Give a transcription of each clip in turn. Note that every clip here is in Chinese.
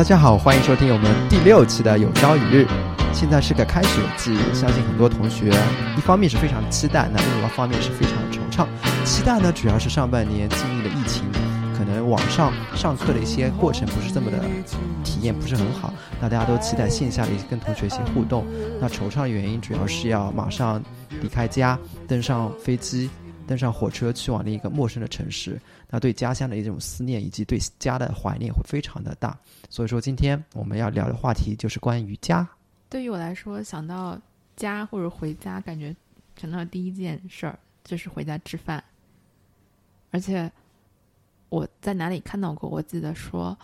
大家好，欢迎收听我们第六期的有朝一日。现在是个开学季，相信很多同学一方面是非常期待，那另外一方面是非常惆怅。期待呢，主要是上半年经历了疫情，可能网上上课的一些过程不是这么的体验不是很好，那大家都期待线下的一些跟同学一些互动。那惆怅原因主要是要马上离开家，登上飞机。登上火车去往另一个陌生的城市，那对家乡的一种思念以及对家的怀念会非常的大。所以说，今天我们要聊的话题就是关于家。对于我来说，想到家或者回家，感觉想到第一件事儿就是回家吃饭。而且我在哪里看到过？我记得说，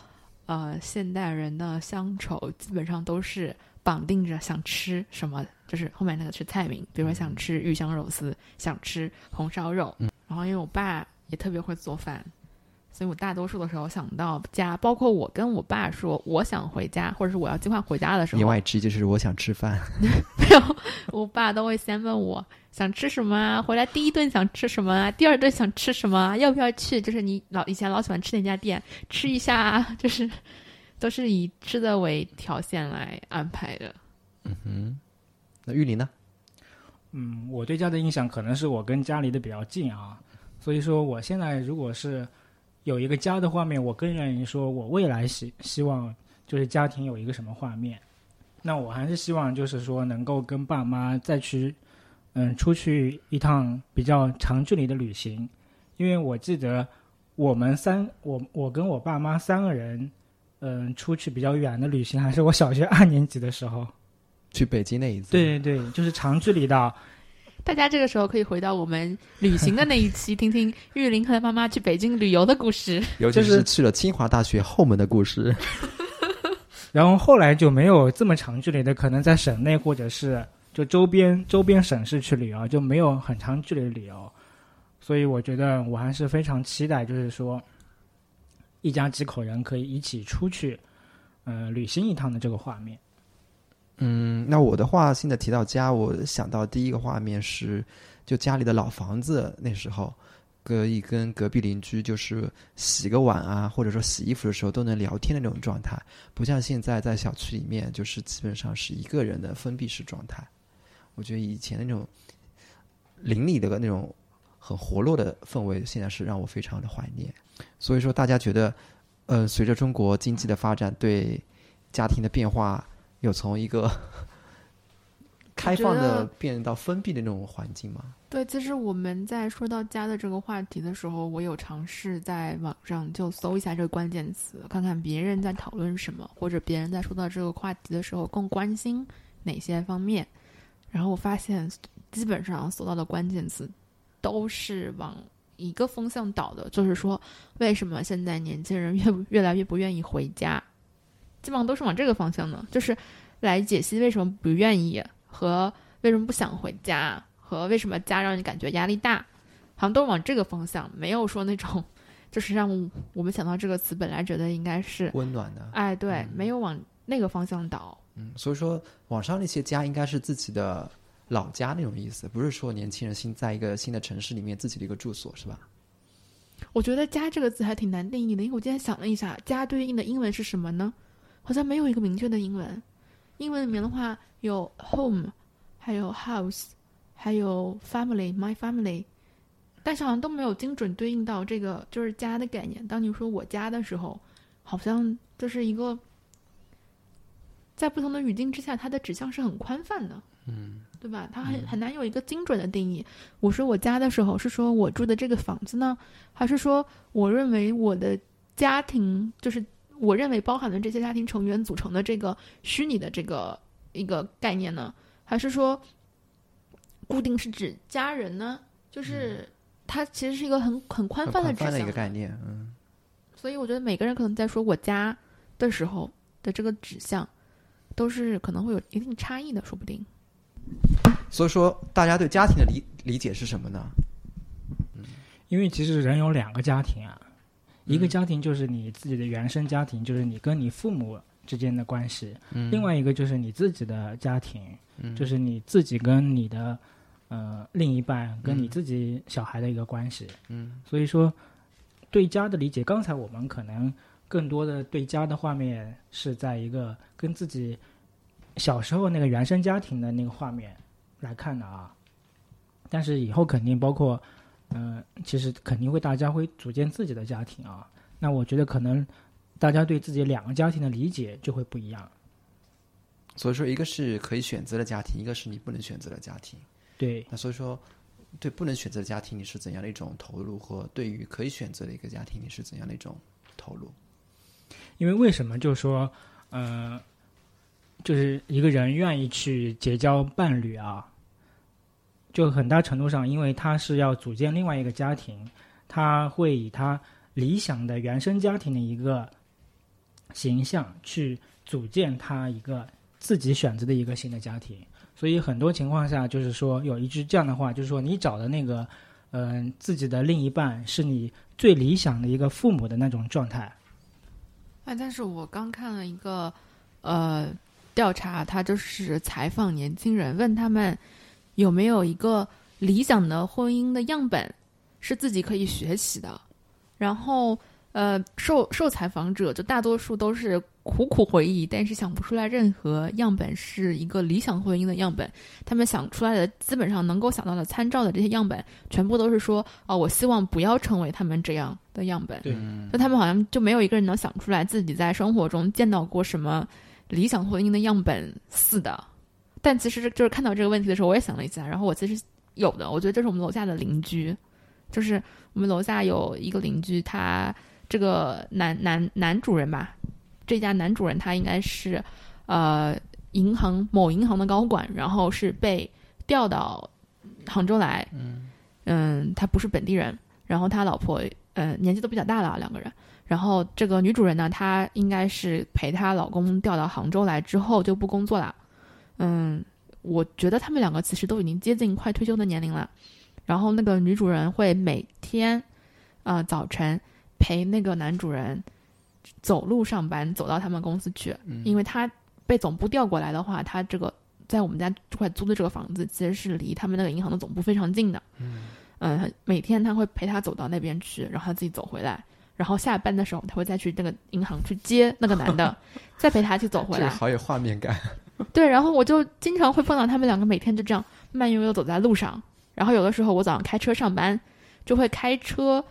呃，现代人的乡愁基本上都是绑定着想吃什么。就是后面那个是菜名，比如说想吃鱼香肉丝，想吃红烧肉。嗯，然后因为我爸也特别会做饭，所以我大多数的时候想到家，包括我跟我爸说我想回家，或者是我要计划回家的时候，言外之意就是我想吃饭。没有，我爸都会先问我想吃什么啊，回来第一顿想吃什么啊，第二顿想吃什么啊，要不要去？就是你老以前老喜欢吃那家店，吃一下啊，就是都是以吃的为条件来安排的。嗯哼。那玉林呢？嗯，我对家的印象可能是我跟家离得比较近啊，所以说我现在如果是有一个家的画面，我更愿意说我未来希希望就是家庭有一个什么画面。那我还是希望就是说能够跟爸妈再去嗯出去一趟比较长距离的旅行，因为我记得我们三我我跟我爸妈三个人嗯出去比较远的旅行，还是我小学二年级的时候。去北京那一次，对对对，就是长距离的。大家这个时候可以回到我们旅行的那一期，听听玉林和他妈妈去北京旅游的故事，尤其是去了清华大学后门的故事。然后后来就没有这么长距离的，可能在省内或者是就周边周边省市去旅游，就没有很长距离的旅游。所以我觉得我还是非常期待，就是说一家几口人可以一起出去，呃，旅行一趟的这个画面。嗯，那我的话，现在提到家，我想到第一个画面是，就家里的老房子，那时候，可以跟隔壁邻居就是洗个碗啊，或者说洗衣服的时候都能聊天的那种状态，不像现在在小区里面，就是基本上是一个人的封闭式状态。我觉得以前那种邻里的那种很活络的氛围，现在是让我非常的怀念。所以说，大家觉得，呃，随着中国经济的发展，对家庭的变化。有从一个 开放的变到封闭的那种环境吗？对，其实我们在说到家的这个话题的时候，我有尝试在网上就搜一下这个关键词，看看别人在讨论什么，或者别人在说到这个话题的时候更关心哪些方面。然后我发现，基本上搜到的关键词都是往一个风向倒的，就是说，为什么现在年轻人越越来越不愿意回家？基本上都是往这个方向呢，就是来解析为什么不愿意和为什么不想回家和为什么家让你感觉压力大，好像都是往这个方向，没有说那种就是让我们想到这个词本来觉得应该是温暖的，哎，对，没有往那个方向倒。嗯，所以说网上那些家应该是自己的老家那种意思，不是说年轻人新在一个新的城市里面自己的一个住所，是吧？我觉得“家”这个字还挺难定义的，因为我今天想了一下，“家”对应的英文是什么呢？好像没有一个明确的英文，英文里面的话有 home，还有 house，还有 family，my family，但是好像都没有精准对应到这个就是家的概念。当你说我家的时候，好像就是一个在不同的语境之下，它的指向是很宽泛的，嗯，对吧？它很很难有一个精准的定义。我说我家的时候，是说我住的这个房子呢，还是说我认为我的家庭就是？我认为包含了这些家庭成员组成的这个虚拟的这个一个概念呢，还是说固定是指家人呢？就是它其实是一个很很宽泛的指向一个概念，嗯。所以我觉得每个人可能在说我家的时候的这个指向，都是可能会有一定差异的，说不定。所以说，大家对家庭的理理解是什么呢？嗯，因为其实人有两个家庭啊。一个家庭就是你自己的原生家庭，就是你跟你父母之间的关系；另外一个就是你自己的家庭，就是你自己跟你的呃另一半跟你自己小孩的一个关系。嗯，所以说对家的理解，刚才我们可能更多的对家的画面是在一个跟自己小时候那个原生家庭的那个画面来看的啊。但是以后肯定包括，嗯、其实肯定会大家会组建自己的家庭啊。那我觉得可能大家对自己两个家庭的理解就会不一样。所以说，一个是可以选择的家庭，一个是你不能选择的家庭。对，那所以说，对不能选择的家庭，你是怎样的一种投入？和对于可以选择的一个家庭，你是怎样的一种投入？因为为什么就是说，呃，就是一个人愿意去结交伴侣啊，就很大程度上，因为他是要组建另外一个家庭，他会以他理想的原生家庭的一个形象去组建他一个自己选择的一个新的家庭。所以很多情况下，就是说有一句这样的话，就是说你找的那个，嗯、自己的另一半是你最理想的一个父母的那种状态。哎，但是我刚看了一个呃调查，他就是采访年轻人，问他们有没有一个理想的婚姻的样本是自己可以学习的。然后呃，受受采访者就大多数都是苦苦回忆，但是想不出来任何样本是一个理想婚姻的样本。他们想出来的基本上能够想到的参照的这些样本，全部都是说哦，我希望不要成为他们这样的样本。对就他们好像就没有一个人能想出来自己在生活中见到过什么理想婚姻的样本似的。但其实就是看到这个问题的时候，我也想了一下，然后我其实有的，我觉得这是我们楼下的邻居，就是我们楼下有一个邻居，他这个男男男主人吧，这家男主人他应该是呃银行某银行的高管，然后是被调到杭州来，嗯他不是本地人，然后他老婆呃年纪都比较大了，两个人。然后这个女主人呢，她应该是陪她老公调到杭州来之后就不工作了。嗯，我觉得他们两个其实都已经接近快退休的年龄了。然后那个女主人会每天，呃，早晨陪那个男主人走路上班，走到他们公司去，因为他被总部调过来的话，他这个在我们家这块租的这个房子其实是离他们那个银行的总部非常近的。嗯，每天他会陪他走到那边去，然后他自己走回来。然后下班的时候，他会再去那个银行去接那个男的，再陪他去走回来。好有画面感。对，然后我就经常会碰到他们两个每天就这样慢悠悠走在路上。然后有的时候我早上开车上班，就会开车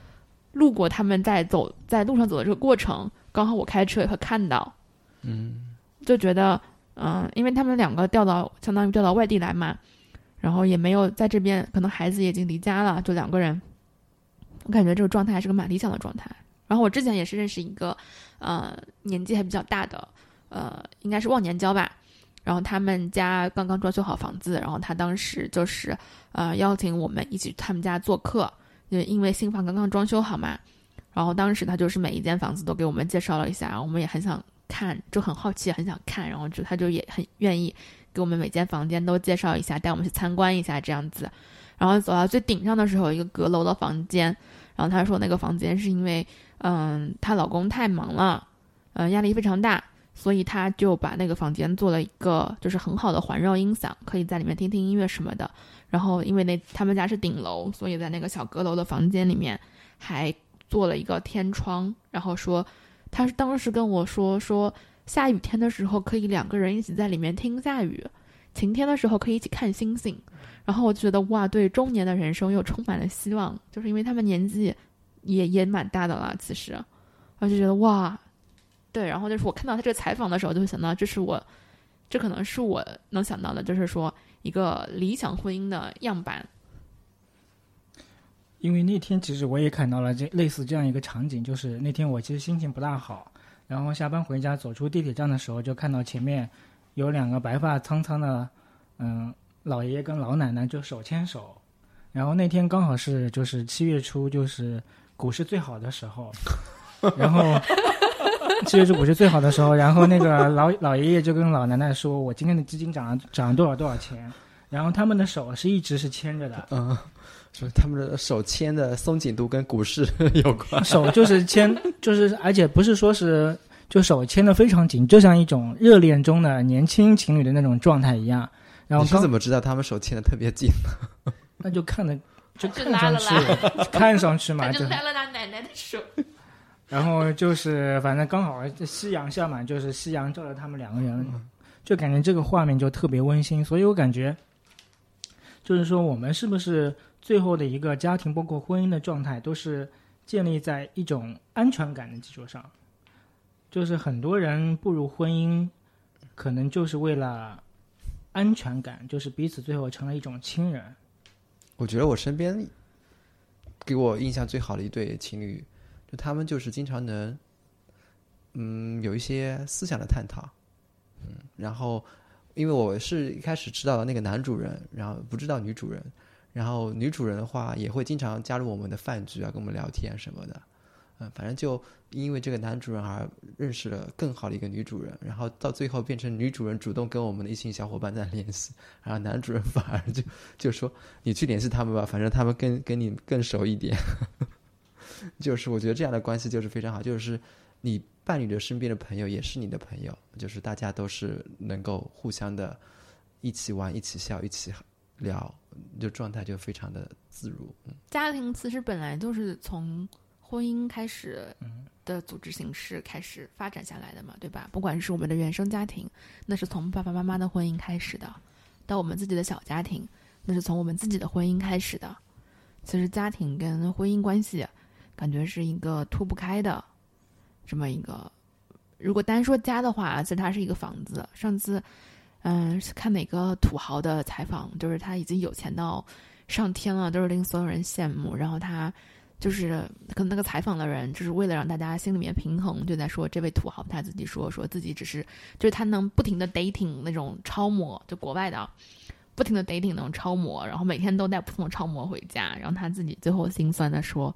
路过他们在走在路上走的这个过程，刚好我开车也会看到，嗯，就觉得嗯、因为他们两个调到相当于调到外地来嘛，然后也没有在这边，可能孩子也已经离家了，就两个人，我感觉这个状态还是个蛮理想的状态。然后我之前也是认识一个，呃，年纪还比较大的，呃，应该是忘年交吧。然后他们家刚刚装修好房子，然后他当时就是，呃，邀请我们一起去他们家做客，就因为新房刚刚装修好嘛。然后当时他就是每一间房子都给我们介绍了一下，然后我们也很想看，就很好奇，很想看，然后就他就也很愿意给我们每间房间都介绍一下，带我们去参观一下这样子。然后走到最顶上的时候，一个阁楼的房间，然后他说那个房间是因为，嗯，她老公太忙了，嗯，压力非常大，所以她就把那个房间做了一个就是很好的环绕音响，可以在里面听听音乐什么的。然后因为那他们家是顶楼，所以在那个小阁楼的房间里面还做了一个天窗，然后说她是当时跟我说说下雨天的时候可以两个人一起在里面听下雨，晴天的时候可以一起看星星。然后我就觉得哇，对中年的人生又充满了希望，就是因为他们年纪也也蛮大的了，其实，我就觉得哇，对。然后就是我看到他这个采访的时候，就会想到这是我，这可能是我能想到的，就是说一个理想婚姻的样板。因为那天其实我也看到了这类似这样一个场景，就是那天我其实心情不大好，然后下班回家走出地铁站的时候，就看到前面有两个白发苍苍的，嗯，老爷爷跟老奶奶就手牵手，然后那天刚好是就是七月初，就是股市最好的时候，然后七月是股市最好的时候，然后那个老老爷爷就跟老奶奶说：“我今天的基金涨了涨了多少多少钱。”然后他们的手是一直是牵着的，嗯，是他们的手牵的松紧度跟股市有关。手就是牵，就是而且不是说是就手牵的非常紧，就像一种热恋中的年轻情侣的那种状态一样。然后你是怎么知道他们手牵的特别紧？那就看的就就看上拉了去看上去嘛，就了他奶奶的手。然后就是反正刚好这夕阳下嘛，就是夕阳照着他们两个人，就感觉这个画面就特别温馨。所以我感觉，就是说我们是不是最后的一个家庭，包括婚姻的状态，都是建立在一种安全感的基础上。就是很多人步入婚姻，可能就是为了安全感，就是彼此最后成了一种亲人。我觉得我身边给我印象最好的一对情侣，就他们就是经常能，嗯，有一些思想的探讨，嗯，然后因为我是一开始知道那个男主人，然后不知道女主人，然后女主人的话也会经常加入我们的饭局啊，跟我们聊天什么的，嗯，反正就因为这个男主人而认识了更好的一个女主人，然后到最后变成女主人主动跟我们的异性小伙伴在联系，然后男主人反而就就说你去联系他们吧，反正他们跟跟你更熟一点。就是我觉得这样的关系就是非常好，就是你伴侣的身边的朋友也是你的朋友，就是大家都是能够互相的一起玩、一起笑、一起聊，就状态就非常的自如。家庭其实本来就是从婚姻开始的组织形式开始发展下来的嘛，对吧？不管是我们的原生家庭，那是从爸爸妈妈的婚姻开始的；到我们自己的小家庭，那是从我们自己的婚姻开始的。其实家庭跟婚姻关系，感觉是一个脱不开的这么一个。如果单说家的话，其实它是一个房子。上次，嗯，是看哪个土豪的采访，就是他已经有钱到上天了，都是令所有人羡慕。然后他就是可能那个采访的人，就是为了让大家心里面平衡，就在说这位土豪他自己说说自己只是就是他能不停的 dating 那种超模，就国外的，不停的 dating 那种超模，然后每天都带不同的超模回家，然后他自己最后心酸的说。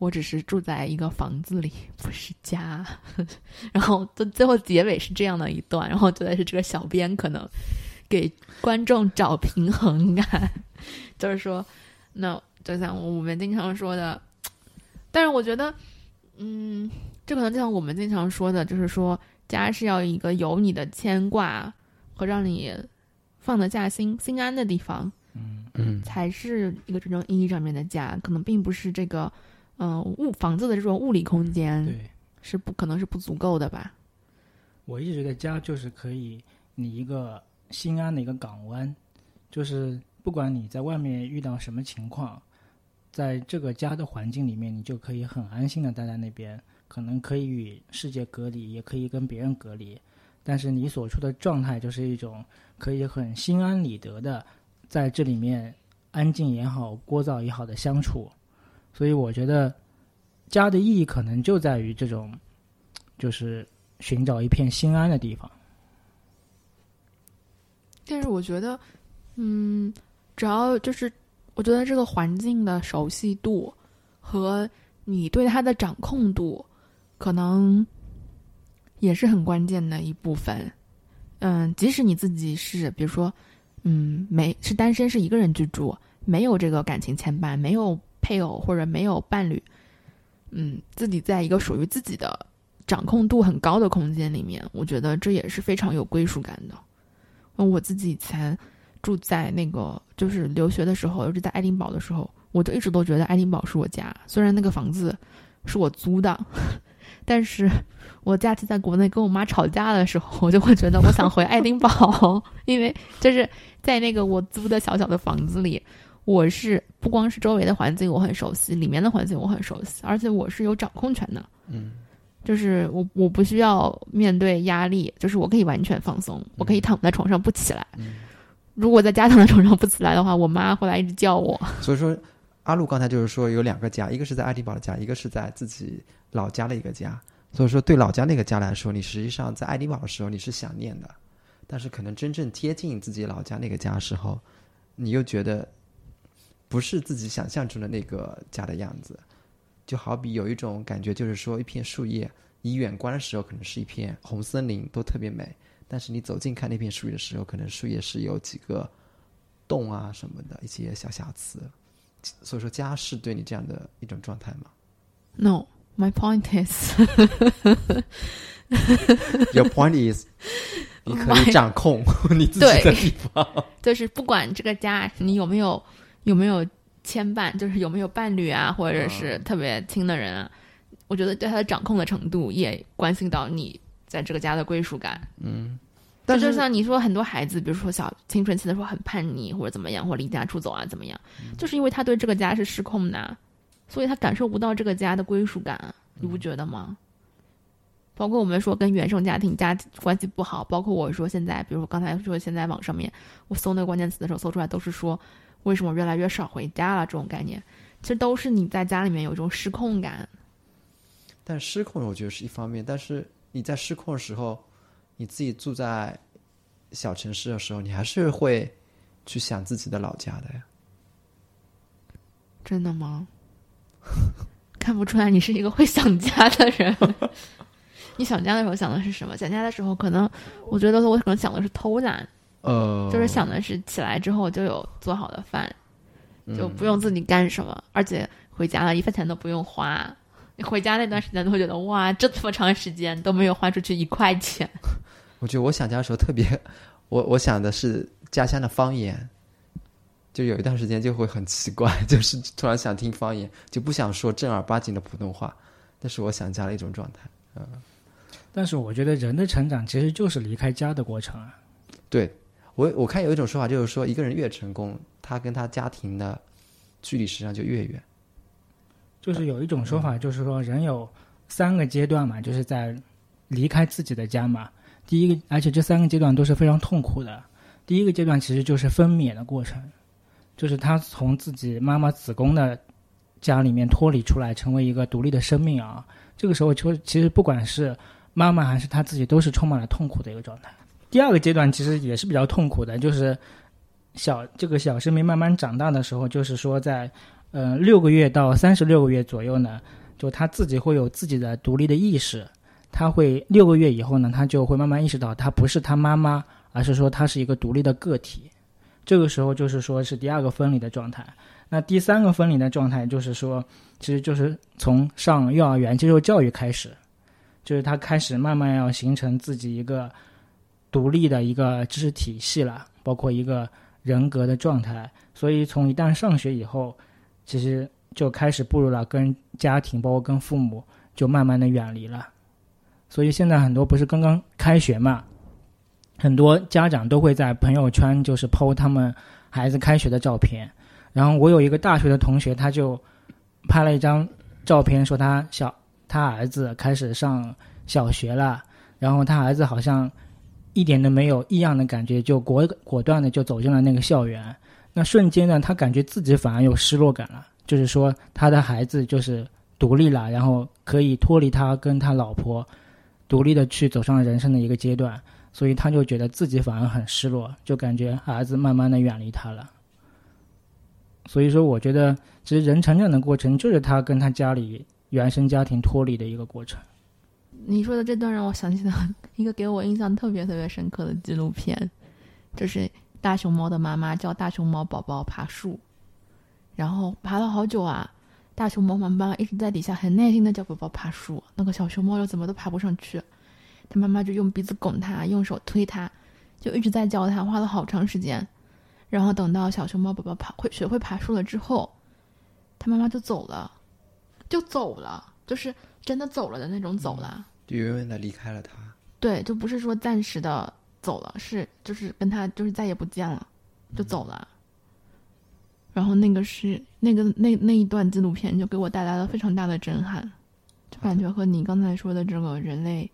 我只是住在一个房子里，不是家。然后最最后结尾是这样的一段，然后觉得是这个小编可能给观众找平衡感，就是说，那就像我们经常说的，但是我觉得，嗯，这可能就像我们经常说的，就是说，家是要一个有你的牵挂和让你放得下心、心安的地方，嗯嗯才是一个真正意义上面的家，可能并不是这个。嗯，物房子的这种物理空间对，是不可能是不足够的吧？我一直觉得家就是可以你一个心安的一个港湾，就是不管你在外面遇到什么情况，在这个家的环境里面，你就可以很安心的待在那边，可能可以与世界隔离，也可以跟别人隔离，但是你所处的状态就是一种可以很心安理得的在这里面安静也好，聒噪也好的相处。所以我觉得家的意义可能就在于这种，就是寻找一片心安的地方。但是我觉得，嗯，只要就是我觉得这个环境的熟悉度和你对它的掌控度，可能也是很关键的一部分。嗯，即使你自己是，比如说，嗯，没是单身，是一个人居住，没有这个感情牵绊，没有。配偶或者没有伴侣，嗯，自己在一个属于自己的掌控度很高的空间里面，我觉得这也是非常有归属感的。我自己以前住在那个就是留学的时候，尤其在爱丁堡的时候，我就一直都觉得爱丁堡是我家。虽然那个房子是我租的，但是我假期在国内跟我妈吵架的时候，我就会觉得我想回爱丁堡，因为就是在那个我租的小小的房子里。我是不光是周围的环境我很熟悉，里面的环境我很熟悉，而且我是有掌控权的。嗯，就是我我不需要面对压力，就是我可以完全放松，我可以躺在床上不起来。嗯如果在家躺在床上不起来的话，我妈会来一直叫我。所以说，阿路刚才就是说有两个家，一个是在爱丁堡的家，一个是在自己老家的一个家。所以说，对老家那个家来说，你实际上在爱丁堡的时候你是想念的，但是可能真正贴近自己老家那个家时候，你又觉得不是自己想象中的那个家的样子。就好比有一种感觉，就是说一片树叶，你远观的时候可能是一片红森林，都特别美。但是你走近看那片树叶的时候，可能树叶是有几个洞啊什么的一些小瑕疵。所以说，家是对你这样的一种状态吗 No, my point is？Your point is，你可以掌控 你自己的地方。就是不管这个家你有没有有没有牵绊，就是有没有伴侣啊，或者是特别亲的人啊，我觉得对他的掌控的程度也关系到你在这个家的归属感。嗯，但就是像你说，很多孩子，比如说小青春期的时候很叛逆，或者怎么样，或者离家出走啊，怎么样，就是因为他对这个家是失控的，所以他感受不到这个家的归属感，你不觉得吗？包括我们说跟原生家庭家关系不好，包括我说现在，比如说刚才说现在网上面我搜那个关键词的时候搜出来都是说为什么越来越少回家了这种概念，其实都是你在家里面有一种失控感。但失控我觉得是一方面，但是你在失控的时候，你自己住在小城市的时候，你还是会去想自己的老家的呀。真的吗？看不出来你是一个会想家的人。你想家的时候想的是什么？想家的时候，可能我觉得我可能想的是偷懒，呃，就是想的是起来之后就有做好的饭，就不用自己干什么，而且回家了一分钱都不用花。你回家那段时间都会觉得哇，这么长时间都没有花出去一块钱。我觉得我想家的时候特别，我我想的是家乡的方言，就有一段时间就会很奇怪，就是突然想听方言，就不想说正儿八经的普通话，那是我想家的一种状态。嗯，但是我觉得人的成长其实就是离开家的过程啊。对我我看有一种说法就是说，一个人越成功，他跟他家庭的距离实际上就越远。就是有一种说法，就是说人有三个阶段嘛，就是在离开自己的家嘛。第一个，而且这三个阶段都是非常痛苦的。第一个阶段其实就是分娩的过程，就是他从自己妈妈子宫的家里面脱离出来，成为一个独立的生命啊。这个时候，就其实不管是妈妈还是他自己，都是充满了痛苦的一个状态。第二个阶段其实也是比较痛苦的，就是小这个小生命慢慢长大的时候，就是说在。呃，六个月到三十六个月左右呢，就他自己会有自己的独立的意识。他会六个月以后呢，他就会慢慢意识到，他不是他妈妈，而是说他是一个独立的个体。这个时候就是说是第二个分离的状态。那第三个分离的状态就是说，其实就是从上幼儿园接受教育开始，就是他开始慢慢要形成自己一个独立的一个知识体系了，包括一个人格的状态。所以从一旦上学以后，其实就开始步入了跟家庭，包括跟父母，就慢慢的远离了。所以现在很多不是刚刚开学嘛，很多家长都会在朋友圈就是剖他们孩子开学的照片。然后我有一个大学的同学，他就拍了一张照片，说他小他儿子开始上小学了，然后他儿子好像一点都没有异样的感觉，就果果断的就走进了那个校园。那瞬间呢，他感觉自己反而有失落感了，就是说他的孩子就是独立了，然后可以脱离他跟他老婆，独立的去走上人生的一个阶段，所以他就觉得自己反而很失落，就感觉儿子慢慢的远离他了。所以说，我觉得其实人成长的过程就是他跟他家里原生家庭脱离的一个过程。你说的这段让我想起了一个给我印象特别特别深刻的纪录片，就是。大熊猫的妈妈教大熊猫宝宝爬树，然后爬了好久啊。大熊猫妈妈一直在底下很耐心的教宝宝爬树，那个小熊猫又怎么都爬不上去，他妈妈就用鼻子拱它，用手推它，就一直在教它，花了好长时间。然后等到小熊猫宝宝爬会学会爬树了之后，他妈妈就走了，就走了，就是真的走了的那种走了，就远远的离开了他。对，就不是说暂时的。走了，是就是跟他就是再也不见了，就走了。然后那个是那个那那一段纪录片就给我带来了非常大的震撼，就感觉和你刚才说的这个人类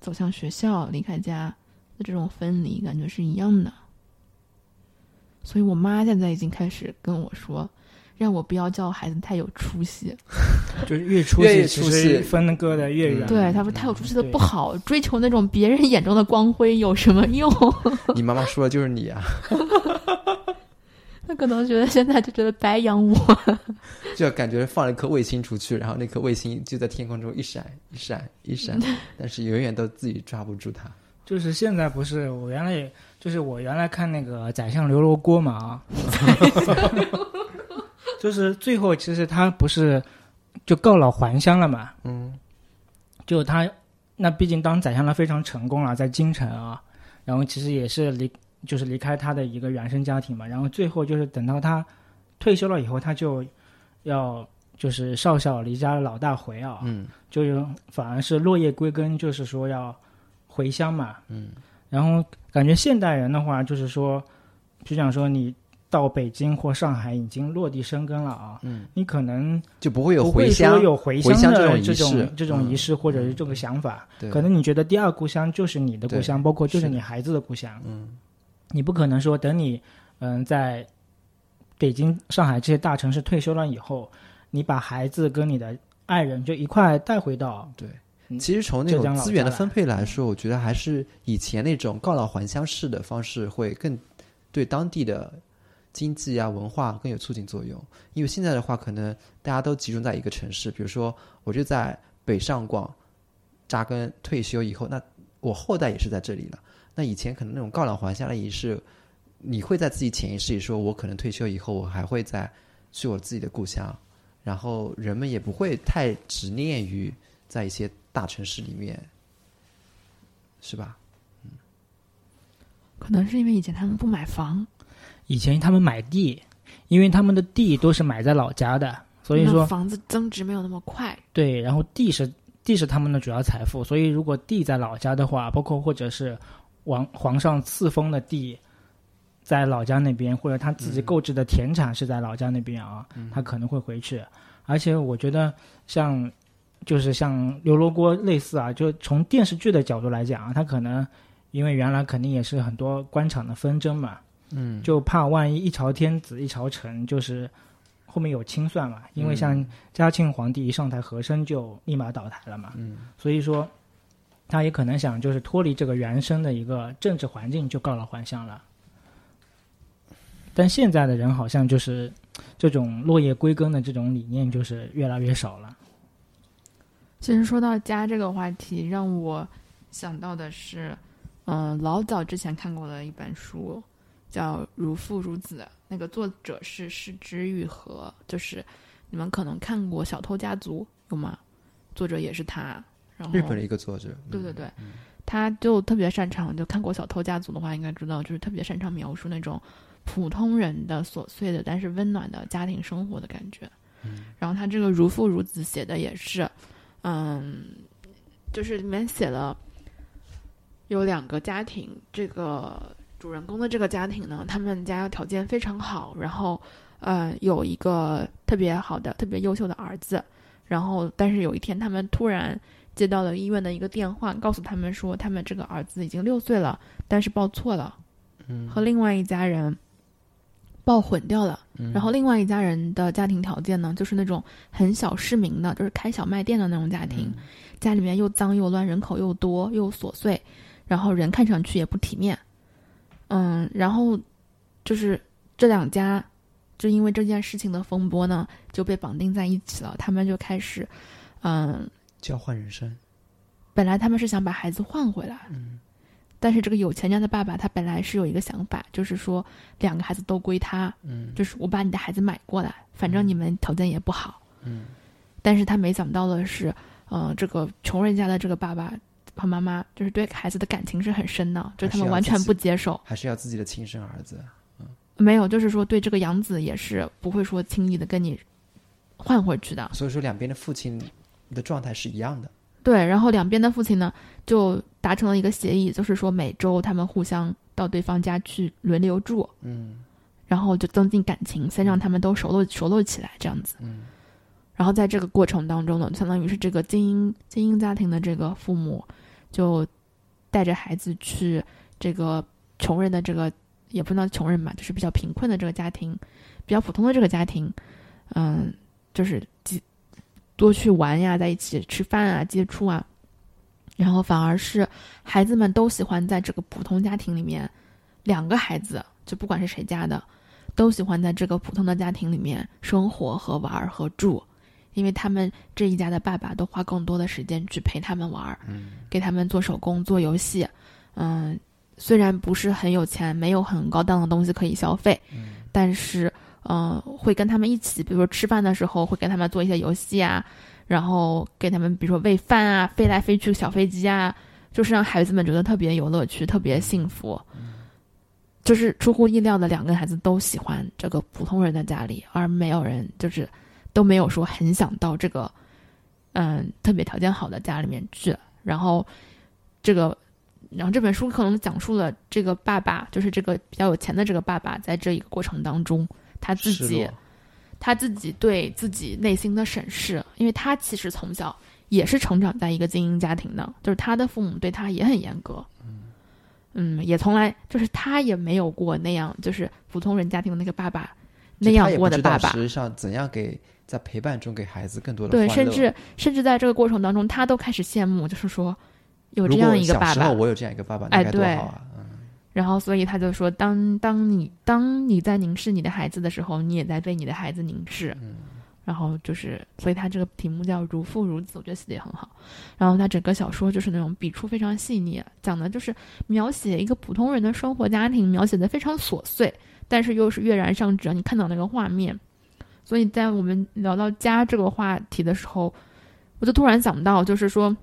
走向学校、离开家的这种分离感觉是一样的。所以我妈现在已经开始跟我说。让我不要叫孩子太有出息，就是越出息，出息分割的越远。对，他说太有出息的不好，追求那种别人眼中的光辉有什么用？你妈妈说的就是你啊！他可能觉得现在就觉得白养我，就感觉放了一颗卫星出去，然后那颗卫星就在天空中一闪一闪一闪，但是永远都自己抓不住它。就是现在不是我原来，就是我原来看那个《宰相刘罗锅》嘛啊。就是最后，其实他不是就告老还乡了嘛？嗯，就他那毕竟当宰相他非常成功了，在京城啊，然后其实也是离就是离开他的一个原生家庭嘛。然后最后就是等到他退休了以后，他就要就是少小离家老大回啊，嗯就是反而是落叶归根，就是说要回乡嘛。嗯然后感觉现代人的话，就是说，就想说你到北京或上海已经落地生根了啊，嗯，你可能就不会有回乡有回回乡的这种这种这种嗯仪式或者是这个想法。对，可能你觉得第二故乡就是你的故乡，包括就是是你孩子的故乡。嗯你不可能说等你嗯在北京、上海这些大城市退休了以后，你把孩子跟你的爱人就一块带回到对。嗯其实从那种资源的分配来说，我觉得还是以前那种告老还乡式的方式会更对当地的经济啊文化更有促进作用。因为现在的话，可能大家都集中在一个城市，比如说我就在北上广扎根退休以后，那我后代也是在这里了。那以前可能那种告老还乡的仪式，你会在自己潜意识里说，我可能退休以后，我还会再去我自己的故乡，然后人们也不会太执念于在一些大城市里面，是吧？嗯可能是因为以前他们不买房，以前他们买地，因为他们的地都是买在老家的，所以说房子增值没有那么快。对，然后地是地是他们的主要财富，所以如果地在老家的话，包括或者是王皇上赐封的地在老家那边，或者他自己购置的田产是在老家那边啊，他可能会回去。而且我觉得像就是像刘罗锅类似啊，就从电视剧的角度来讲啊，他可能因为原来肯定也是很多官场的纷争嘛，嗯，就怕万一一朝天子一朝臣，就是后面有清算嘛。因为像嘉庆皇帝一上台，和珅就立马倒台了嘛。嗯，所以说他也可能想就是脱离这个原生的一个政治环境，就告老还乡了。但现在的人好像就是这种落叶归根的这种理念，就是越来越少了。其实说到家这个话题，让我想到的是，嗯、老早之前看过的一本书，叫《如父如子》，那个作者是石之愈和，就是你们可能看过《小偷家族》有吗？作者也是他，然后日本的一个作者，对对对，他就特别擅长，就看过《小偷家族》的话，应该知道，就是特别擅长描述那种普通人的琐碎的，但是温暖的家庭生活的感觉。然后他这个《如父如子》写的也是，嗯，就是里面写了有两个家庭，这个主人公的这个家庭呢，他们家条件非常好，然后呃有一个特别好的、特别优秀的儿子，然后但是有一天他们突然接到了医院的一个电话，告诉他们说他们这个儿子已经六岁了，但是报错了，嗯。和另外一家人报混掉了。嗯。然后另外一家人的家庭条件呢，就是那种很小市民的，就是开小卖店的那种家庭，家里面又脏又乱，人口又多又琐碎，然后人看上去也不体面。嗯，然后就是这两家，就因为这件事情的风波呢，就被绑定在一起了。他们就开始，嗯，交换人生，本来他们是想把孩子换回来，嗯但是这个有钱家的爸爸他本来是有一个想法，就是说两个孩子都归他，嗯就是我把你的孩子买过来，反正你们条件也不好。嗯但是他没想到的是，呃，这个穷人家的这个爸爸和妈妈，就是对孩子的感情是很深的，就是他们完全不接受。还是要自己的亲生儿子，嗯没有，就是说对这个养子也是不会说轻易的跟你换回去的。所以说两边的父亲的状态是一样的。对，然后两边的父亲呢就达成了一个协议，就是说每周他们互相到对方家去轮流住，嗯然后就增进感情，先让他们都熟络熟络起来，这样子。嗯然后在这个过程当中呢，相当于是这个精英精英家庭的这个父母，就带着孩子去这个穷人的这个也不能穷人吧，就是比较贫困的这个家庭，比较普通的这个家庭，嗯，就是几多去玩呀，在一起吃饭啊，接触啊，然后反而是孩子们都喜欢在这个普通家庭里面，两个孩子就不管是谁家的，都喜欢在这个普通的家庭里面生活和玩和住。因为他们这一家的爸爸都花更多的时间去陪他们玩儿，嗯给他们做手工、做游戏。嗯，虽然不是很有钱，没有很高档的东西可以消费，嗯但是嗯、呃会跟他们一起，比如说吃饭的时候会跟他们做一些游戏啊，然后给他们比如说喂饭啊，飞来飞去小飞机啊，就是让孩子们觉得特别有乐趣，特别幸福。就是出乎意料的，两个孩子都喜欢这个普通人的家里，而没有人就是都没有说很想到这个，嗯，特别条件好的家里面去。然后这个，然后这本书可能讲述了这个爸爸，就是这个比较有钱的这个爸爸，在这一个过程当中，他自己他自己对自己内心的审视，因为他其实从小也是成长在一个精英家庭的，就是他的父母对他也很严格，嗯，也从来就是他也没有过那样，就是普通人家庭的那个爸爸那样过的爸爸，实际上怎样给在陪伴中给孩子更多的对，甚至甚至在这个过程当中，他都开始羡慕，就是说有这样一个爸爸小时候，我有这样一个爸爸，那该多哎对好啊！嗯然后所以他就说，当当你当你在凝视你的孩子的时候，你也在被你的孩子凝视。嗯然后就是，所以他这个题目叫“如父如子”，我觉得写的也很好。然后他整个小说就是那种笔触非常细腻，讲的就是描写一个普通人的生活家庭，描写的非常琐碎，但是又是跃然上纸，你看到那个画面。所以在我们聊到家这个话题的时候，我就突然想到，就是说，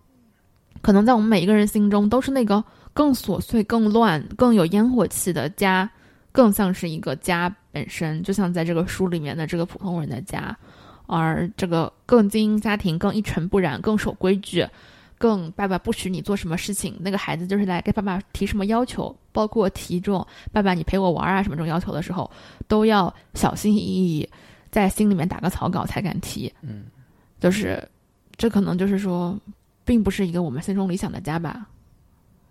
可能在我们每一个人心中，都是那个更琐碎、更乱、更有烟火气的家，更像是一个家本身，就像在这个书里面的这个普通人的家。而这个更精英家庭更一尘不染，更守规矩，更爸爸不许你做什么事情，那个孩子就是来跟爸爸提什么要求，包括提这种“爸爸你陪我玩啊”什么这种要求的时候，都要小心翼翼，在心里面打个草稿才敢提。嗯，就是这可能就是说，并不是一个我们心中理想的家吧。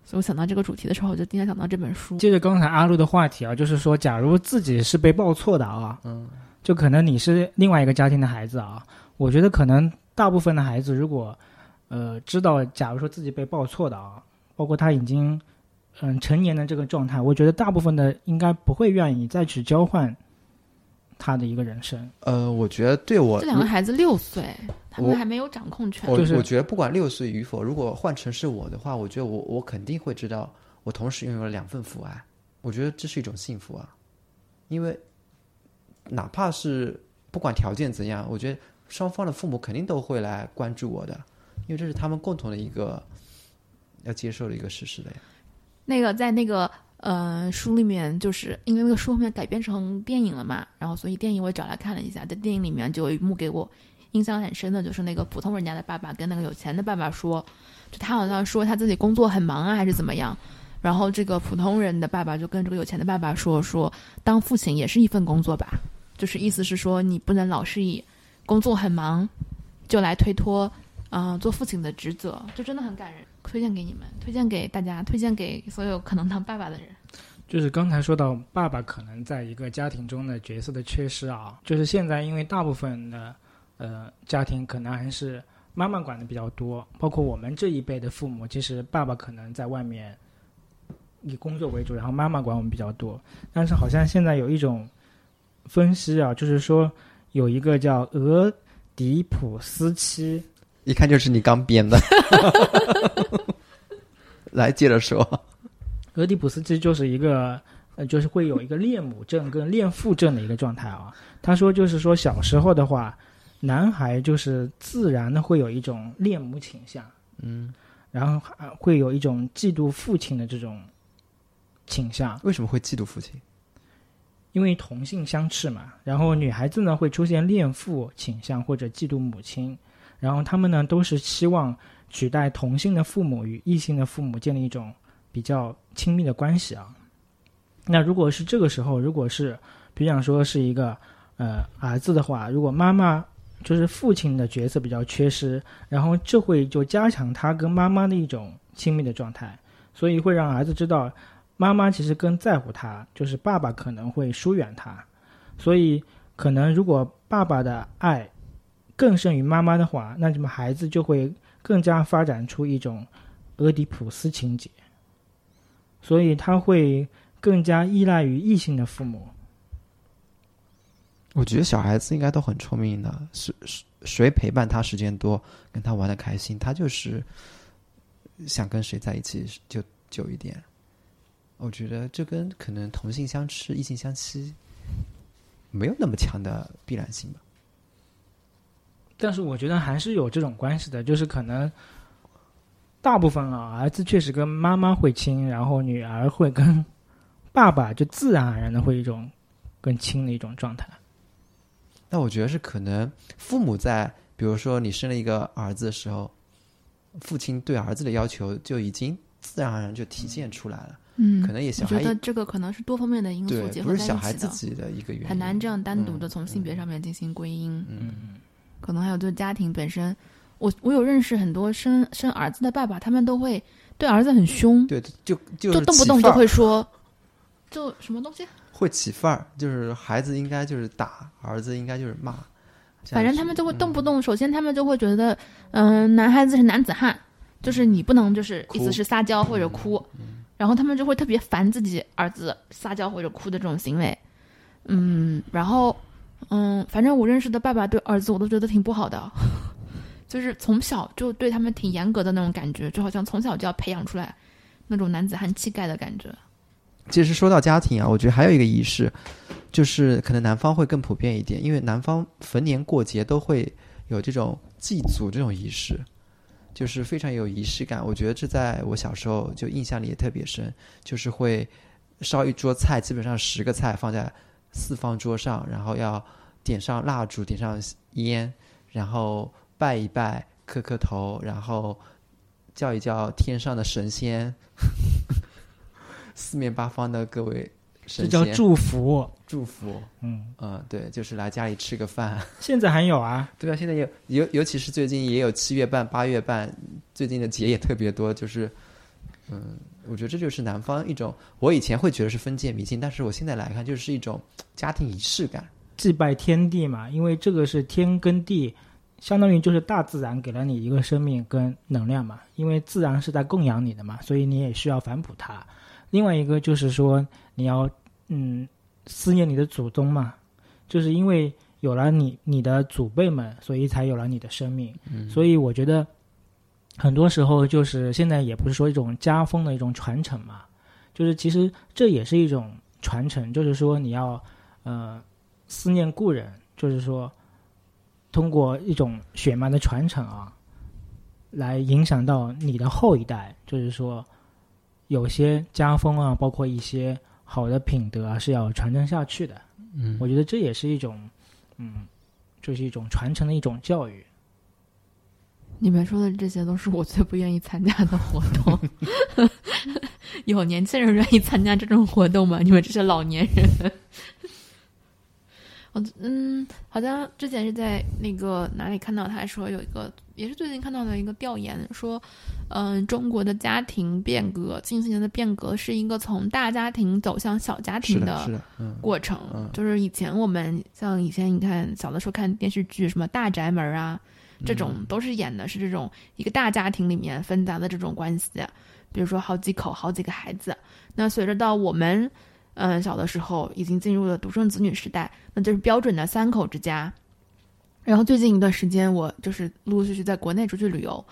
所以我想到这个主题的时候，我就经常想到这本书。接着刚才阿路的话题啊，就是说，假如自己是被报错的啊，嗯，就可能你是另外一个家庭的孩子啊，我觉得可能大部分的孩子如果呃知道，假如说自己被报错的啊，包括他已经嗯成年的这个状态，我觉得大部分的应该不会愿意再去交换他的一个人生。呃，我觉得对我这两个孩子六岁，他们还没有掌控权。我就是我觉得不管六岁与否，如果换成是我的话，我觉得我我肯定会知道，我同时拥有了两份父爱。我觉得这是一种幸福啊，因为哪怕是不管条件怎样，我觉得双方的父母肯定都会来关注我的，因为这是他们共同的一个要接受的一个事实的呀。那个在那个呃书里面，就是因为那个书后面改编成电影了嘛，然后所以电影我也找来看了一下，在电影里面就有一幕给我印象很深的，就是那个普通人家的爸爸跟那个有钱的爸爸说，就他好像说他自己工作很忙啊，还是怎么样。然后这个普通人的爸爸就跟这个有钱的爸爸说说，当父亲也是一份工作吧，就是意思是说你不能老是以工作很忙就来推脱，嗯、做父亲的职责，就真的很感人，推荐给你们，推荐给大家，推荐给所有可能当爸爸的人。就是刚才说到爸爸可能在一个家庭中的角色的缺失啊，就是现在因为大部分的呃家庭可能还是妈妈管的比较多，包括我们这一辈的父母，其实爸爸可能在外面以工作为主，然后妈妈管我们比较多。但是好像现在有一种分析啊，就是说有一个叫俄狄浦斯期，一看就是你刚编的。来，接着说。俄狄浦斯基就是一个，呃，就是会有一个恋母症跟恋父症的一个状态啊。他说，就是说小时候的话，男孩就是自然的会有一种恋母倾向，嗯，然后还会有一种嫉妒父亲的这种倾向，为什么会嫉妒父亲？因为同性相斥嘛。然后女孩子呢会出现恋父倾向或者嫉妒母亲，然后他们呢都是希望取代同性的父母与异性的父母建立一种比较亲密的关系啊。那如果是这个时候，如果是比方说是一个呃儿子的话，如果妈妈就是父亲的角色比较缺失，然后这会就加强他跟妈妈的一种亲密的状态，所以会让儿子知道妈妈其实更在乎他，就是爸爸可能会疏远他，所以可能如果爸爸的爱更胜于妈妈的话，那你们孩子就会更加发展出一种俄狄浦斯情节，所以他会更加依赖于异性的父母。我觉得小孩子应该都很聪明的，谁谁谁陪伴他时间多，跟他玩的开心，他就是想跟谁在一起就久一点。我觉得这跟可能同性相斥、异性相吸没有那么强的必然性吧。但是我觉得还是有这种关系的，就是可能大部分啊，儿子确实跟妈妈会亲，然后女儿会跟爸爸就自然而然的会一种更亲的一种状态。那我觉得是可能父母在，比如说你生了一个儿子的时候，父亲对儿子的要求就已经自然而然就体现出来了。嗯，可能也小孩我觉得这个可能是多方面的因素，结合不是小在一起的，孩自己的一个原因，很难这样单独的嗯从性别嗯上面进行归因。嗯可能还有就是家庭本身，我我有认识很多生生儿子的爸爸，他们都会对儿子很凶，对，就就就动不动就会说，就什么东西，会起范儿，就是孩子应该就是打，儿子应该就是骂，反正他们就会嗯动不动，首先他们就会觉得，嗯、男孩子是男子汉，就是你不能就是意思是撒娇或者哭，嗯。然后他们就会特别烦自己儿子撒娇或者哭的这种行为，嗯，然后嗯，反正我认识的爸爸对儿子我都觉得挺不好的，就是从小就对他们挺严格的那种感觉，就好像从小就要培养出来那种男子汉气概的感觉。其实说到家庭啊，我觉得还有一个仪式，就是可能南方会更普遍一点，因为南方逢年过节都会有这种祭祖这种仪式，就是非常有仪式感。我觉得这在我小时候就印象里也特别深，就是会烧一桌菜，基本上十个菜放在四方桌上，然后要点上蜡烛，点上烟，然后拜一拜，磕磕头，然后叫一叫天上的神仙，四面八方的各位这神仙叫祝福。祝福。嗯，嗯，对，就是来家里吃个饭。现在还有啊，对啊，现在也尤尤其是最近也有七月半、八月半，最近的节也特别多。就是，嗯，我觉得这就是南方一种，我以前会觉得是封建迷信，但是我现在来看，就是一种家庭仪式感。祭拜天地嘛，因为这个是天跟地，相当于就是大自然给了你一个生命跟能量嘛。因为自然是在供养你的嘛，所以你也需要反哺它。另外一个就是说，你要嗯思念你的祖宗嘛，就是因为有了你你的祖辈们，所以才有了你的生命。嗯，所以我觉得很多时候就是现在也不是说一种家风的一种传承嘛，就是其实这也是一种传承，就是说你要呃思念故人，就是说通过一种血脉的传承啊，来影响到你的后一代，就是说有些家风啊，包括一些好的品德啊，是要传承下去的。嗯，我觉得这也是一种嗯，就是一种传承的一种教育。你们说的这些都是我最不愿意参加的活动。有年轻人愿意参加这种活动吗？你们这些老年人。我嗯，好像之前是在那个哪里看到他说有一个，也是最近看到的一个调研，说，嗯、中国的家庭变革，近些年的变革是一个从大家庭走向小家庭的，过程，嗯就是以前我们像以前你看小的时候看电视剧，什么《大宅门》啊，这种嗯都是演的是这种一个大家庭里面纷杂的这种关系，比如说好几口、好几个孩子。那随着到我们嗯小的时候，已经进入了独生子女时代，那就是标准的三口之家。然后最近一段时间，我就是陆陆续续在国内出去旅游，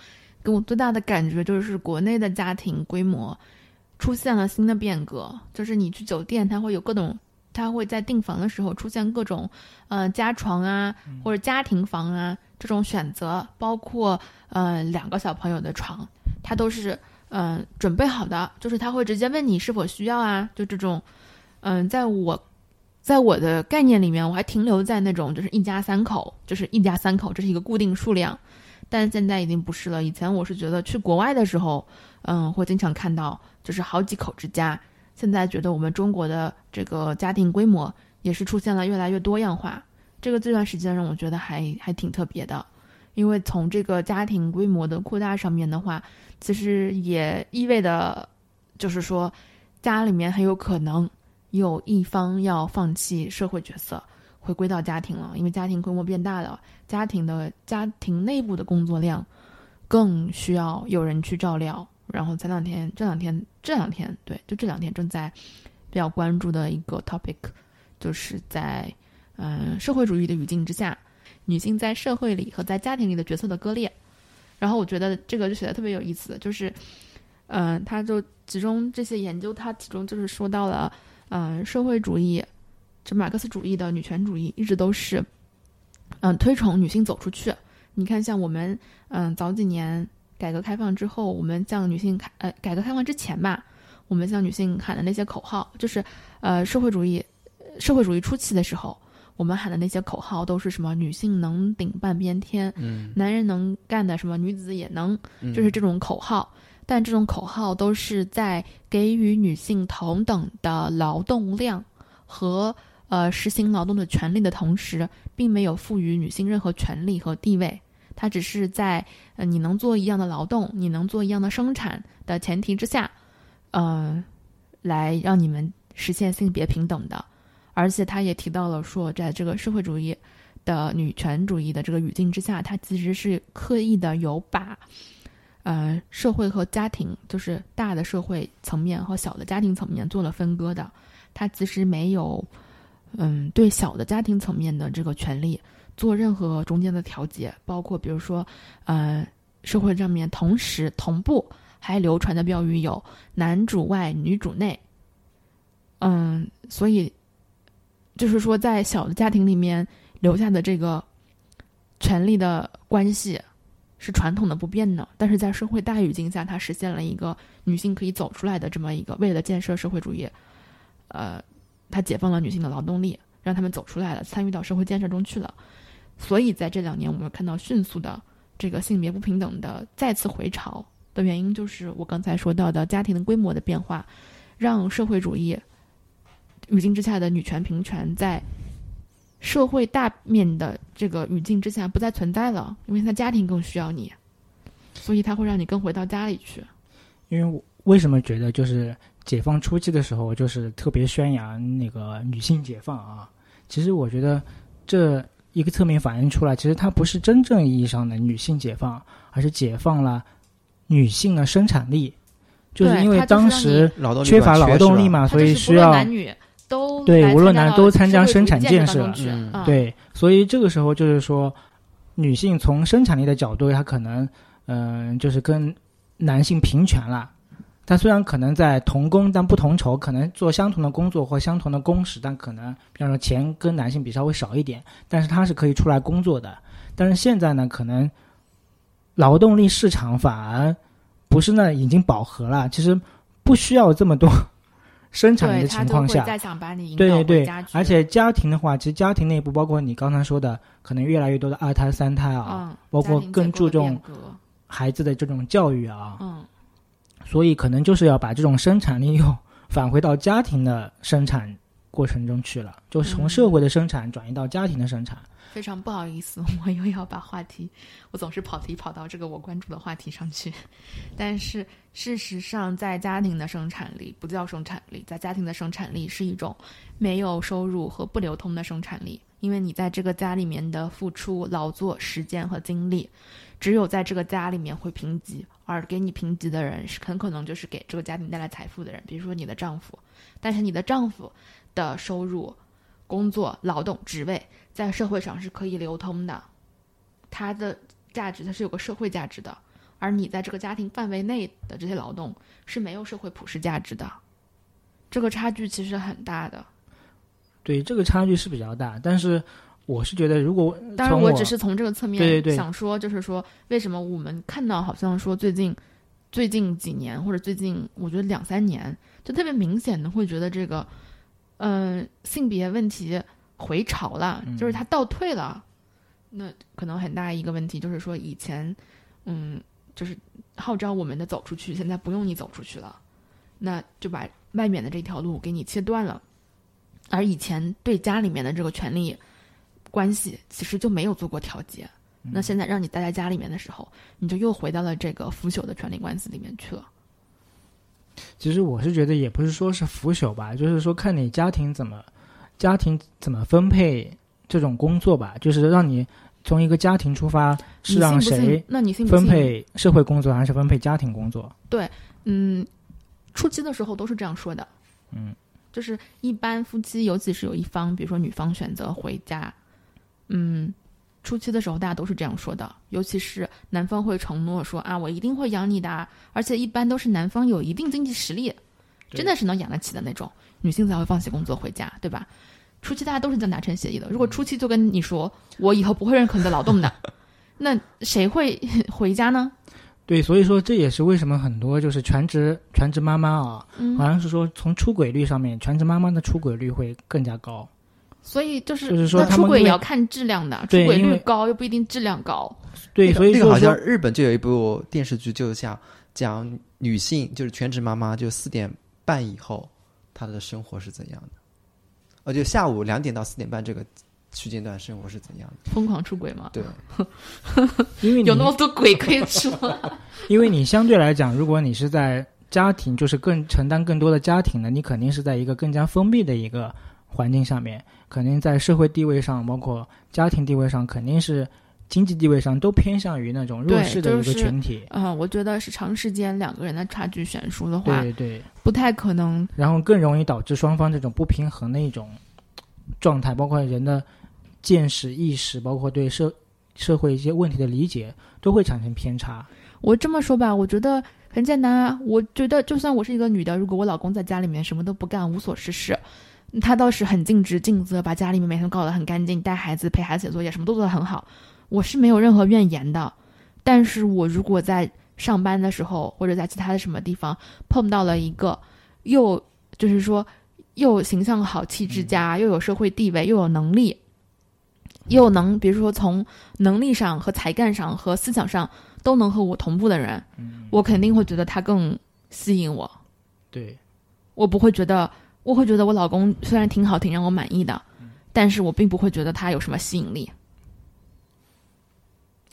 给我最大的感觉就是国内的家庭规模出现了新的变革，就是你去酒店，它会有各种，它会在订房的时候出现各种，呃，加床啊，或者家庭房啊这种选择，包括呃两个小朋友的床，他都是嗯、准备好的，就是他会直接问你是否需要啊，就这种，嗯、在我。在我的概念里面，我还停留在那种就是一家三口，就是一家三口，这是一个固定数量，但现在已经不是了。以前我是觉得去国外的时候，嗯，会经常看到就是好几口之家。现在觉得我们中国的这个家庭规模也是出现了越来越多样化。这个这段时间让我觉得还还挺特别的，因为从这个家庭规模的扩大上面的话，其实也意味着，就是说家里面很有可能有一方要放弃社会角色，回归到家庭了，因为家庭规模变大了，家庭的家庭内部的工作量更需要有人去照料。然后前两天，这两天，这两天，对，就这两天正在比较关注的一个 topic，就是在嗯、社会主义的语境之下，女性在社会里和在家庭里的角色的割裂。然后我觉得这个就写的特别有意思，就是嗯、他就其中这些研究，他其中就是说到了嗯、社会主义，这马克思主义的女权主义一直都是嗯、推崇女性走出去。你看，像我们嗯、早几年改革开放之后，我们向女性开呃改革开放之前吧，我们向女性喊的那些口号，就是呃社会主义社会主义初期的时候，我们喊的那些口号都是什么女性能顶半边天，嗯，男人能干的什么女子也能，嗯就是这种口号。但这种口号都是在给予女性同等的劳动量和呃实行劳动的权利的同时，并没有赋予女性任何权利和地位。它只是在呃你能做一样的劳动，你能做一样的生产的前提之下，呃，来让你们实现性别平等的。而且他也提到了说，在这个社会主义的女权主义的这个语境之下，它其实是刻意的有把。呃，社会和家庭就是大的社会层面和小的家庭层面做了分割的，它其实没有，嗯，对小的家庭层面的这个权利做任何中间的调节，包括比如说，呃，社会上面同时同步还流传的标语有“男主外，女主内”，嗯，所以就是说，在小的家庭里面留下的这个权利的关系。是传统的不变的，但是在社会大语境下，它实现了一个女性可以走出来的这么一个，为了建设社会主义，呃，它解放了女性的劳动力，让他们走出来了，参与到社会建设中去了。所以在这两年，我们看到迅速的这个性别不平等的再次回潮的原因，就是我刚才说到的家庭的规模的变化，让社会主义语境之下的女权平权在。社会大面的这个语境之下不再存在了，因为他家庭更需要你，所以他会让你更回到家里去。因为我为什么觉得就是解放初期的时候，就是特别宣扬那个女性解放啊？其实我觉得这一个侧面反映出来，其实它不是真正意义上的女性解放，而是解放了女性的生产力，就是因为当时缺乏劳动力嘛，所以需要男女。都对，无论男都参加生产建设，嗯、对，所以这个时候就是说，女性从生产力的角度，她可能，嗯，就是跟男性平权了。她虽然可能在同工但不同酬，可能做相同的工作或相同的工时，但可能比方说钱跟男性比稍微少一点，但是她是可以出来工作的。但是现在呢，可能劳动力市场反而不是那已经饱和了，其实不需要这么多。生产力的情况下，对对对，而且家庭的话，其实家庭内部包括你刚才说的，可能越来越多的二胎、三胎啊，包括更注重孩子的这种教育啊，嗯，所以可能就是要把这种生产力又 返回到家庭的生产过程中去了，就是从社会的生产转移到家庭的生产。非常不好意思，我又要把话题，我总是跑题跑到这个我关注的话题上去。但是事实上，在家庭的生产力不叫生产力，在家庭的生产力是一种没有收入和不流通的生产力，因为你在这个家里面的付出、劳作、时间和精力，只有在这个家里面会评级，而给你评级的人是很可能就是给这个家庭带来财富的人，比如说你的丈夫。但是你的丈夫的收入、工作、劳动、职位。在社会上是可以流通的，它的价值它是有个社会价值的，而你在这个家庭范围内的这些劳动是没有社会普世价值的，这个差距其实很大的。对，这个差距是比较大，但是我是觉得，如果当然我只是从这个侧面想说，就是说为什么我们看到好像说最近最近几年或者最近我觉得两三年就特别明显的会觉得这个嗯性别问题。回潮了，就是它倒退了。那可能很大一个问题就是说，以前，嗯，就是号召我们的走出去，现在不用你走出去了，那就把外面的这条路给你切断了。而以前对家里面的这个权利关系，其实就没有做过调节。那现在让你待在家里面的时候，你就又回到了这个腐朽的权利关系里面去了。其实我是觉得，也不是说是腐朽吧，就是说看你家庭怎么。家庭怎么分配这种工作吧？就是让你从一个家庭出发，是让谁？那你分配社会工作还是分配家庭工作？对，嗯，初期的时候都是这样说的。嗯，就是一般夫妻，尤其是有一方，比如说女方选择回家，嗯，初期的时候大家都是这样说的。尤其是男方会承诺说啊，我一定会养你的，而且一般都是男方有一定经济实力，真的是能养得起的那种，女性才会放弃工作回家，对吧？初期大家都是这样达成协议的。如果初期就跟你说我以后不会认可你的劳动的，那谁会 回家呢？对，所以说这也是为什么很多就是全职全职妈妈啊，好像是说从出轨率上面，全职妈妈的出轨率会更加高。所以就是就是说出轨也要看质量的，出轨率高又不一定质量高。对，那个所以那个好像日本就有一部电视剧，就像讲女性就是全职妈妈，就四点半以后她的生活是怎样的，呃，就下午两点到四点半这个区间段生活是怎样的？疯狂出轨吗？对，因为你有那么多鬼可以出吗？因为你相对来讲，如果你是在家庭，就是更承担更多的家庭呢，你肯定是在一个更加封闭的一个环境下面，肯定在社会地位上，包括家庭地位上，肯定是经济地位上都偏向于那种弱势的一个就是群体。嗯，我觉得是长时间两个人的差距悬殊的话，对对，不太可能。然后更容易导致双方这种不平衡的一种状态，包括人的见识、意识，包括对社社会一些问题的理解，都会产生偏差。我这么说吧，我觉得很简单啊。我觉得就算我是一个女的，如果我老公在家里面什么都不干，无所事事，他倒是很尽职尽责，把家里面每天搞得很干净，带孩子、陪孩子写作业，什么都做得很好，我是没有任何怨言的。但是我如果在上班的时候，或者在其他的什么地方碰到了一个又就是说又形象好、气质佳，又有社会地位，又有能力，又能比如说从能力上和才干上和思想上都能和我同步的人，我肯定会觉得他更吸引我。对，我不会觉得，我会觉得我老公虽然挺好，挺让我满意的，但是我并不会觉得他有什么吸引力。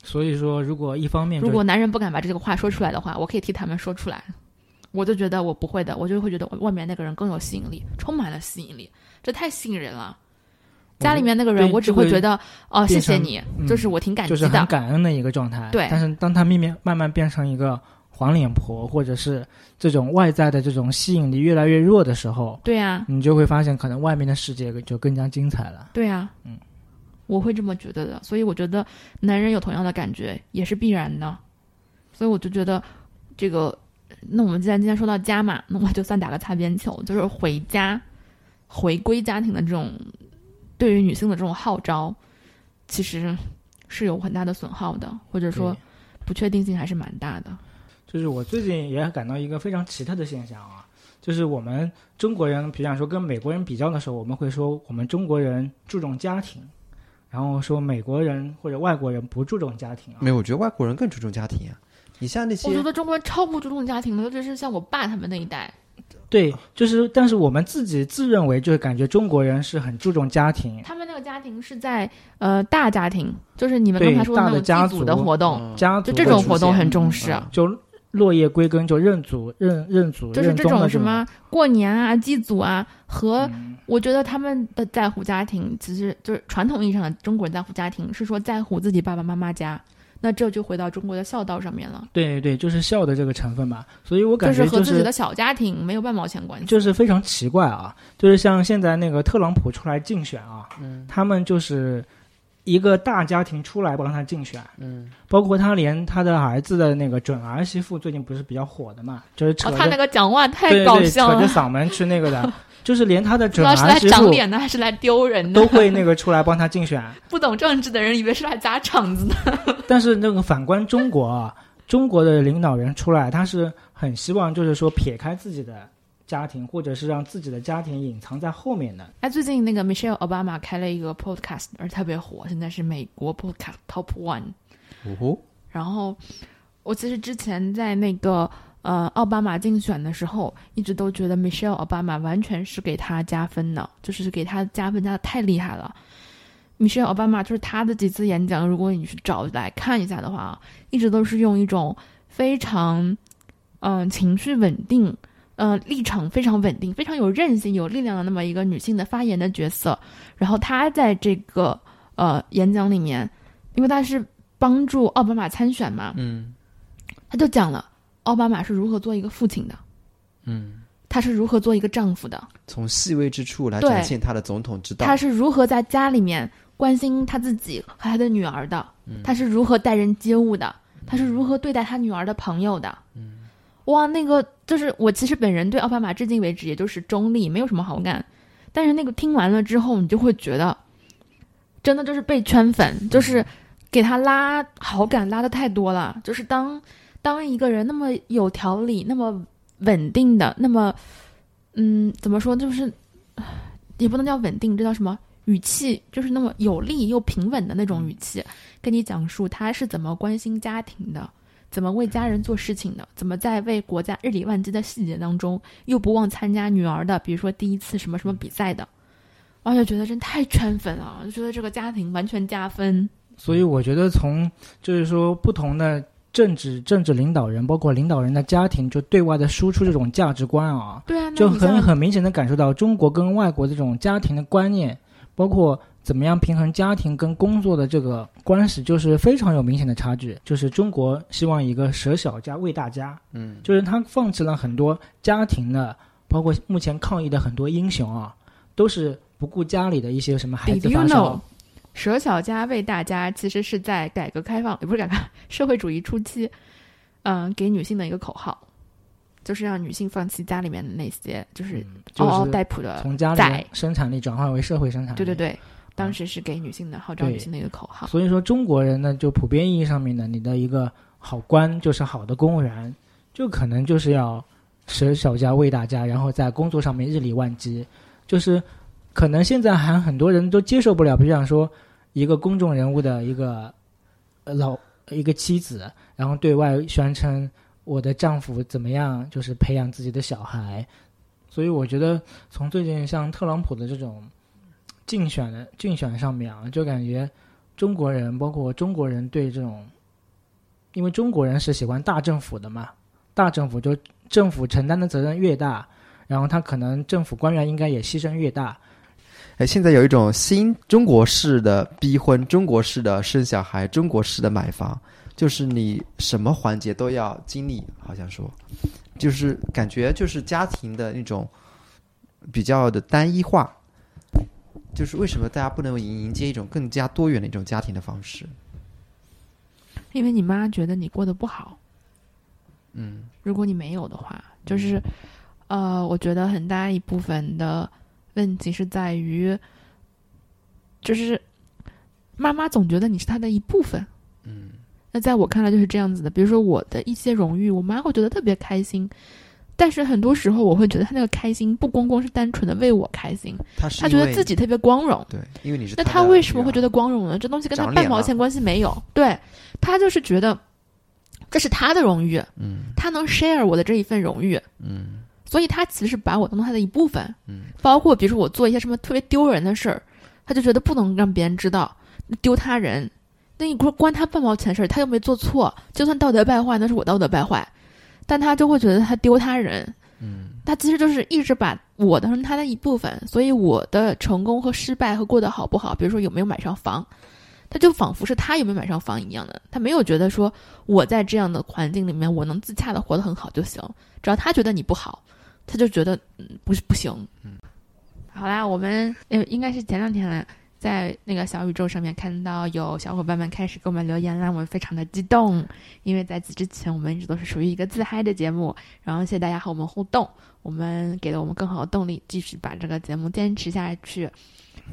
所以说，如果一方面如果男人不敢把这个话说出来的话，我可以替他们说出来。我就觉得我不会的，我就会觉得外面那个人更有吸引力，充满了吸引力，这太吸引人了。家里面那个人，我只会觉得哦，谢谢你，嗯就是我挺感激就是很的。感恩的一个状态。对但是当他慢慢慢慢变成一个黄脸婆，或者是这种外在的这种吸引力越来越弱的时候，对呀、你就会发现，可能外面的世界就更加精彩了。对呀、嗯，我会这么觉得的。所以我觉得男人有同样的感觉也是必然的。所以我就觉得这个，那我们既然今天说到家嘛，那我就算打个擦边球，就是回家、回归家庭的这种对于女性的这种号召，其实是有很大的损耗的，或者说不确定性还是蛮大的。就是我最近也感到一个非常奇特的现象啊，就是我们中国人，比方说跟美国人比较的时候，我们会说我们中国人注重家庭，然后说美国人或者外国人不注重家庭啊。没有，我觉得外国人更注重家庭啊。你像那些我觉得中国人超不注重家庭的，尤其是像我爸他们那一代。对，就是但是我们自己自认为就是感觉中国人是很注重家庭，他们那个家庭是在呃大家庭，就是你们刚才说的那大的家种祭祖的活动，嗯家族就这种活动很重视。嗯就落叶归根，就认祖认认祖就是这种什么过年啊、祭祖啊，和嗯我觉得他们的在乎家庭，其实就是传统意义上的中国人在乎家庭，是说在乎自己爸爸妈妈家。那这就回到中国的孝道上面了，对对对，就是孝的这个成分吧。所以我就是感觉就是和自己的小家庭没有半毛钱关系。就是非常奇怪啊，就是像现在那个特朗普出来竞选啊，嗯他们就是一个大家庭出来帮他竞选，嗯，包括他连他的儿子的那个准儿媳妇最近不是比较火的嘛，就是扯哦，他那个讲话太搞笑了扯着，嗓门去那个的，就是连他的不知道是来准儿媳妇长脸的还是来丢人的都。会那个出来帮他竞选。不懂政治的人以为是来砸场子的。但是那个反观中国啊，中国的领导人出来，他是很希望就是说撇开自己的家庭，或者是让自己的家庭隐藏在后面的。哎，最近那个 Michelle Obama 开了一个 podcast，而特别火，现在是美国 podcast top one。哦吼，然后我其实之前在那个呃奥巴马竞选的时候，一直都觉得 Michelle Obama 完全是给他加分的，就是给他加分加的太厉害了。Michelle Obama 就是他的几次演讲，如果你去找来看一下的话，一直都是用一种非常嗯、情绪稳定。呃，立场非常稳定，非常有韧性、有力量的那么一个女性的发言的角色。然后她在这个呃演讲里面，因为她是帮助奥巴马参选嘛，嗯她就讲了奥巴马是如何做一个父亲的，嗯，他是如何做一个丈夫的，从细微之处来对展现他的总统之道。他是如何在家里面关心他自己和他的女儿的，嗯他是如何待人接物的，他是如何对待他女儿的朋友的。哇，那个就是我其实本人对奥巴马至今为止也就是中立，没有什么好感。但是那个听完了之后，你就会觉得，真的就是被圈粉，就是给他拉好感拉的太多了。就是当当一个人那么有条理、那么稳定的、那么嗯，怎么说，就是也不能叫稳定，这叫什么？语气就是那么有力又平稳的那种语气，跟你讲述他是怎么关心家庭的，怎么为家人做事情的，怎么在为国家日理万机的细节当中又不忘参加女儿的，比如说第一次什么什么比赛的，我就觉得真太圈粉了，就觉得这个家庭完全加分。所以我觉得从就是说不同的政治政治领导人，包括领导人的家庭，就对外的输出这种价值观啊，对啊，就很很明显的感受到中国跟外国这种家庭的观念。包括怎么样平衡家庭跟工作的这个关系，就是非常有明显的差距。就是中国希望一个舍小家为大家，嗯，就是他放弃了很多家庭的，包括目前抗疫的很多英雄啊，都是不顾家里的一些什么孩子发烧。舍小家为大家，其实是在改革开放，也不是改革 社会主义初期，嗯，给女性的一个口号。就是让女性放弃家里面的那些，就是嗷嗷待哺的，从家里生产力转换为社会生产力。对对对，当时是给女性的号召女性的一个口号。所以说，中国人呢，就普遍意义上面呢，你的一个好官就是好的公务员，就可能就是要舍小家为大家，然后在工作上面日理万机。就是可能现在还很多人都接受不了，比方说一个公众人物的一个老一个妻子，然后对外宣称。我的丈夫怎么样？就是培养自己的小孩，所以我觉得从最近像特朗普的这种竞选的竞选上面啊，就感觉中国人，包括中国人对这种，因为中国人是喜欢大政府的嘛，大政府就政府承担的责任越大，然后他可能政府官员应该也牺牲越大。哎，现在有一种新中国式的逼婚，中国式的生小孩，中国式的买房。就是你什么环节都要经历，好像说，就是感觉就是家庭的那种比较的单一化，就是为什么大家不能迎迎接一种更加多元的一种家庭的方式？因为你妈觉得你过得不好，嗯，如果你没有的话，就是呃，我觉得很大一部分的问题是在于，就是妈妈总觉得你是她的一部分，嗯。那在我看来就是这样子的，比如说我的一些荣誉，我妈会觉得特别开心，但是很多时候我会觉得他那个开心不光光是单纯的为我开心，她她觉得自己特别光荣。对，因为你是那他为什么会觉得光荣呢？这东西跟他半毛钱关系没有。对，他就是觉得这是他的荣誉，嗯，他能 share 我的这一份荣誉，嗯，所以他其实把我当做他的一部分，嗯，包括比如说我做一些什么特别丢人的事儿，他就觉得不能让别人知道，丢他人。那你说关他半毛钱事儿，他又没做错，就算道德败坏，那是我道德败坏，但他就会觉得他丢他人，嗯，他其实就是一直把我当成他的一部分，所以我的成功和失败和过得好不好，比如说有没有买上房，他就仿佛是他有没有买上房一样的，他没有觉得说我在这样的环境里面我能自洽的活得很好就行，只要他觉得你不好，他就觉得嗯不是不行，嗯，好啦，我们呃应该是前两天了。在那个小宇宙上面，看到有小伙伴们开始给我们留言，让我们非常的激动。因为在此之前，我们一直都是属于一个自嗨的节目。然后谢谢大家和我们互动，我们给了我们更好的动力，继续把这个节目坚持下去。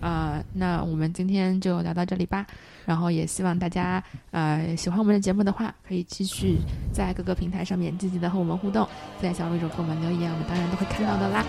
呃，那我们今天就聊到这里吧。然后也希望大家呃喜欢我们的节目的话，可以继续在各个平台上面积极的和我们互动。在小宇宙给我们留言，我们当然都会看到的啦。